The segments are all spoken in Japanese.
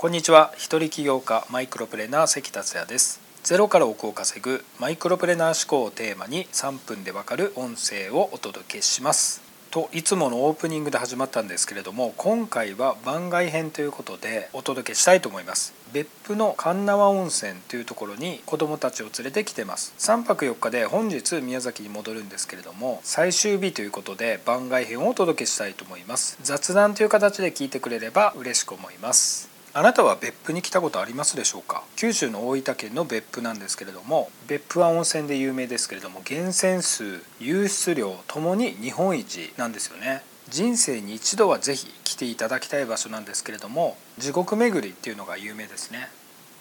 こんにちは。一人起業家マイクロプレーナー関達也です。ゼロから億を稼ぐマイクロプレーナー思考をテーマに3分でわかる音声をお届けします。といつものオープニングで始まったんですけれども今回は番外編ということでお届けしたいと思います。別府の神縄温泉というところに子供たちを連れてきてます。3泊4日で本日宮崎に戻るんですけれども最終日ということで番外編をお届けしたいと思います。雑談という形で聞いてくれれば嬉しく思います。あなたは別府に来たことありますでしょうか？九州の大分県の別府なんですけれども別府は温泉で有名ですけれども源泉数湧出量ともに日本一なんですよね。人生に一度はぜひ来ていただきたい場所なんですけれども地獄巡りっていうのが有名ですね。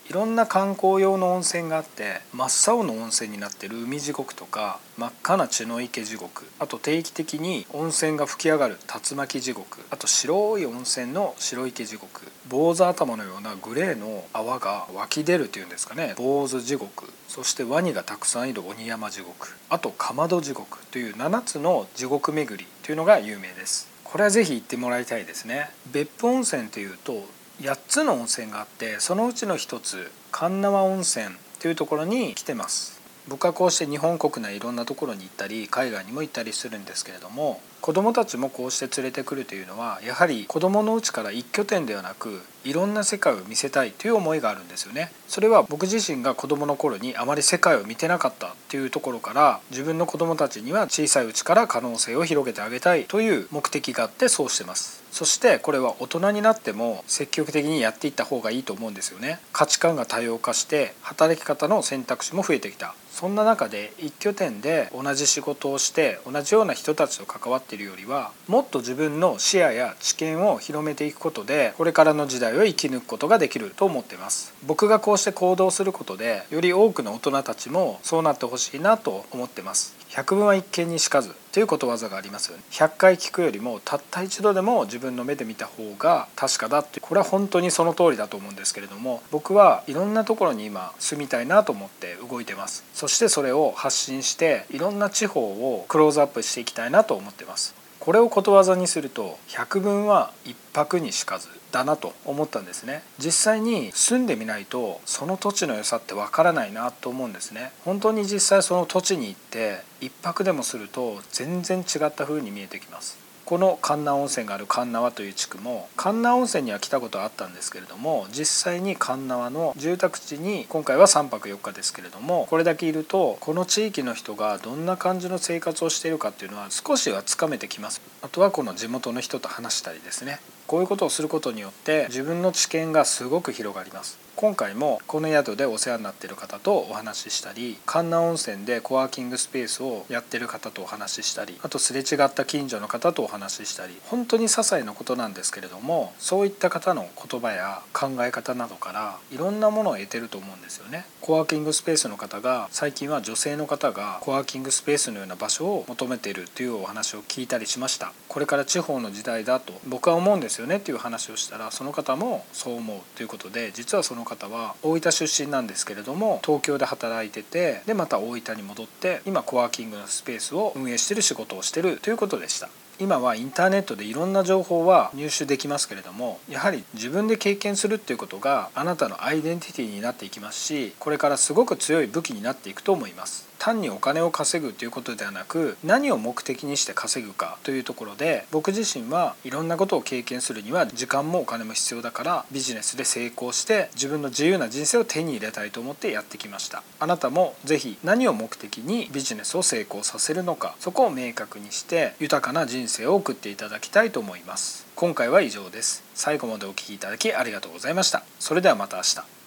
いろんな観光用の温泉があって真っ青の温泉になってる海地獄とか真っ赤な血の池地獄あと定期的に温泉が吹き上がる竜巻地獄あと白い温泉の白池地獄坊主頭のようなグレーの泡が湧き出るというんですかね坊主地獄そしてワニがたくさんいる鬼山地獄あとかまど地獄という7つの地獄巡りというのが有名です。これはぜひ行ってもらいたいですね。別府温泉というと8つの温泉があってそのうちの1つ神縄温泉というところに来てます。僕はこうして日本国内いろんなところに行ったり海外にも行ったりするんですけれども子どもたちもこうして連れてくるというのはやはり子どものうちから一拠点ではなくいろんな世界を見せたいという思いがあるんですよね。それは僕自身が子どもの頃にあまり世界を見てなかったっていうところから自分の子どもたちには小さいうちから可能性を広げてあげたいという目的があってそうしてます。そしてこれは大人になっても積極的にやっていった方がいいと思うんですよね。価値観が多様化して働き方の選択肢も増えてきた。そんな中で一拠点で同じ仕事をして同じような人たちと関わっているよりはもっと自分の視野や知見を広めていくことでこれからの時代を生き抜くことができると思ってます。僕がこうして行動することでより多くの大人たちもそうなってほしいなと思ってます。百聞は一見にしかずということわざがありますよね。100回聞くよりもたった一度でも自分の目で見た方が確かだってこれは本当にその通りだと思うんですけれども僕はいろんなところに今住みたいなと思って動いてます。そしてそれを発信していろんな地方をクローズアップしていきたいなと思ってます。これをことわざにすると百聞は一泊にしかずだなと思ったんですね。実際に住んでみないとその土地の良さってわからないなと思うんですね。本当に実際その土地に行って一泊でもすると全然違った風に見えてきます。この神奈温泉がある神縄という地区も神奈温泉には来たことはあったんですけれども実際に神縄の住宅地に今回は3泊4日ですけれどもこれだけいるとこの地域の人がどんな感じの生活をしているかっていうのは少しはつかめてきます。あとはこの地元の人と話したりですね。こういうことをすることによって自分の知見がすごく広がります。今回もこの宿でお世話になっている方とお話ししたり神奈温泉でコワーキングスペースをやってる方とお話ししたりあとすれ違った近所の方とお話ししたり本当に些細なことなんですけれどもそういった方の言葉や考え方などからいろんなものを得てると思うんですよね。コワーキングスペースの方が最近は女性の方がコワーキングスペースのような場所を求めているというお話を聞いたりしました。これから地方の時代だと僕は思うんですよねっていう話をしたらその方もそう思うということで実はその方は大分出身なんですけれども東京で働いててでまた大分に戻って今コワーキングのスペースを運営してる仕事をしてるということでした。今はインターネットでいろんな情報は入手できますけれどもやはり自分で経験するっていうことがあなたのアイデンティティになっていきますしこれからすごく強い武器になっていくと思います。単にお金を稼ぐということではなく何を目的にして稼ぐかというところで僕自身はいろんなことを経験するには時間もお金も必要だからビジネスで成功して自分の自由な人生を手に入れたいと思ってやってきました。あなたも是非何を目的にビジネスを成功させるのかそこを明確にして豊かな人生を送っていただきたいと思います。今回は以上です。最後までお聴きいただきありがとうございました。それではまた明日。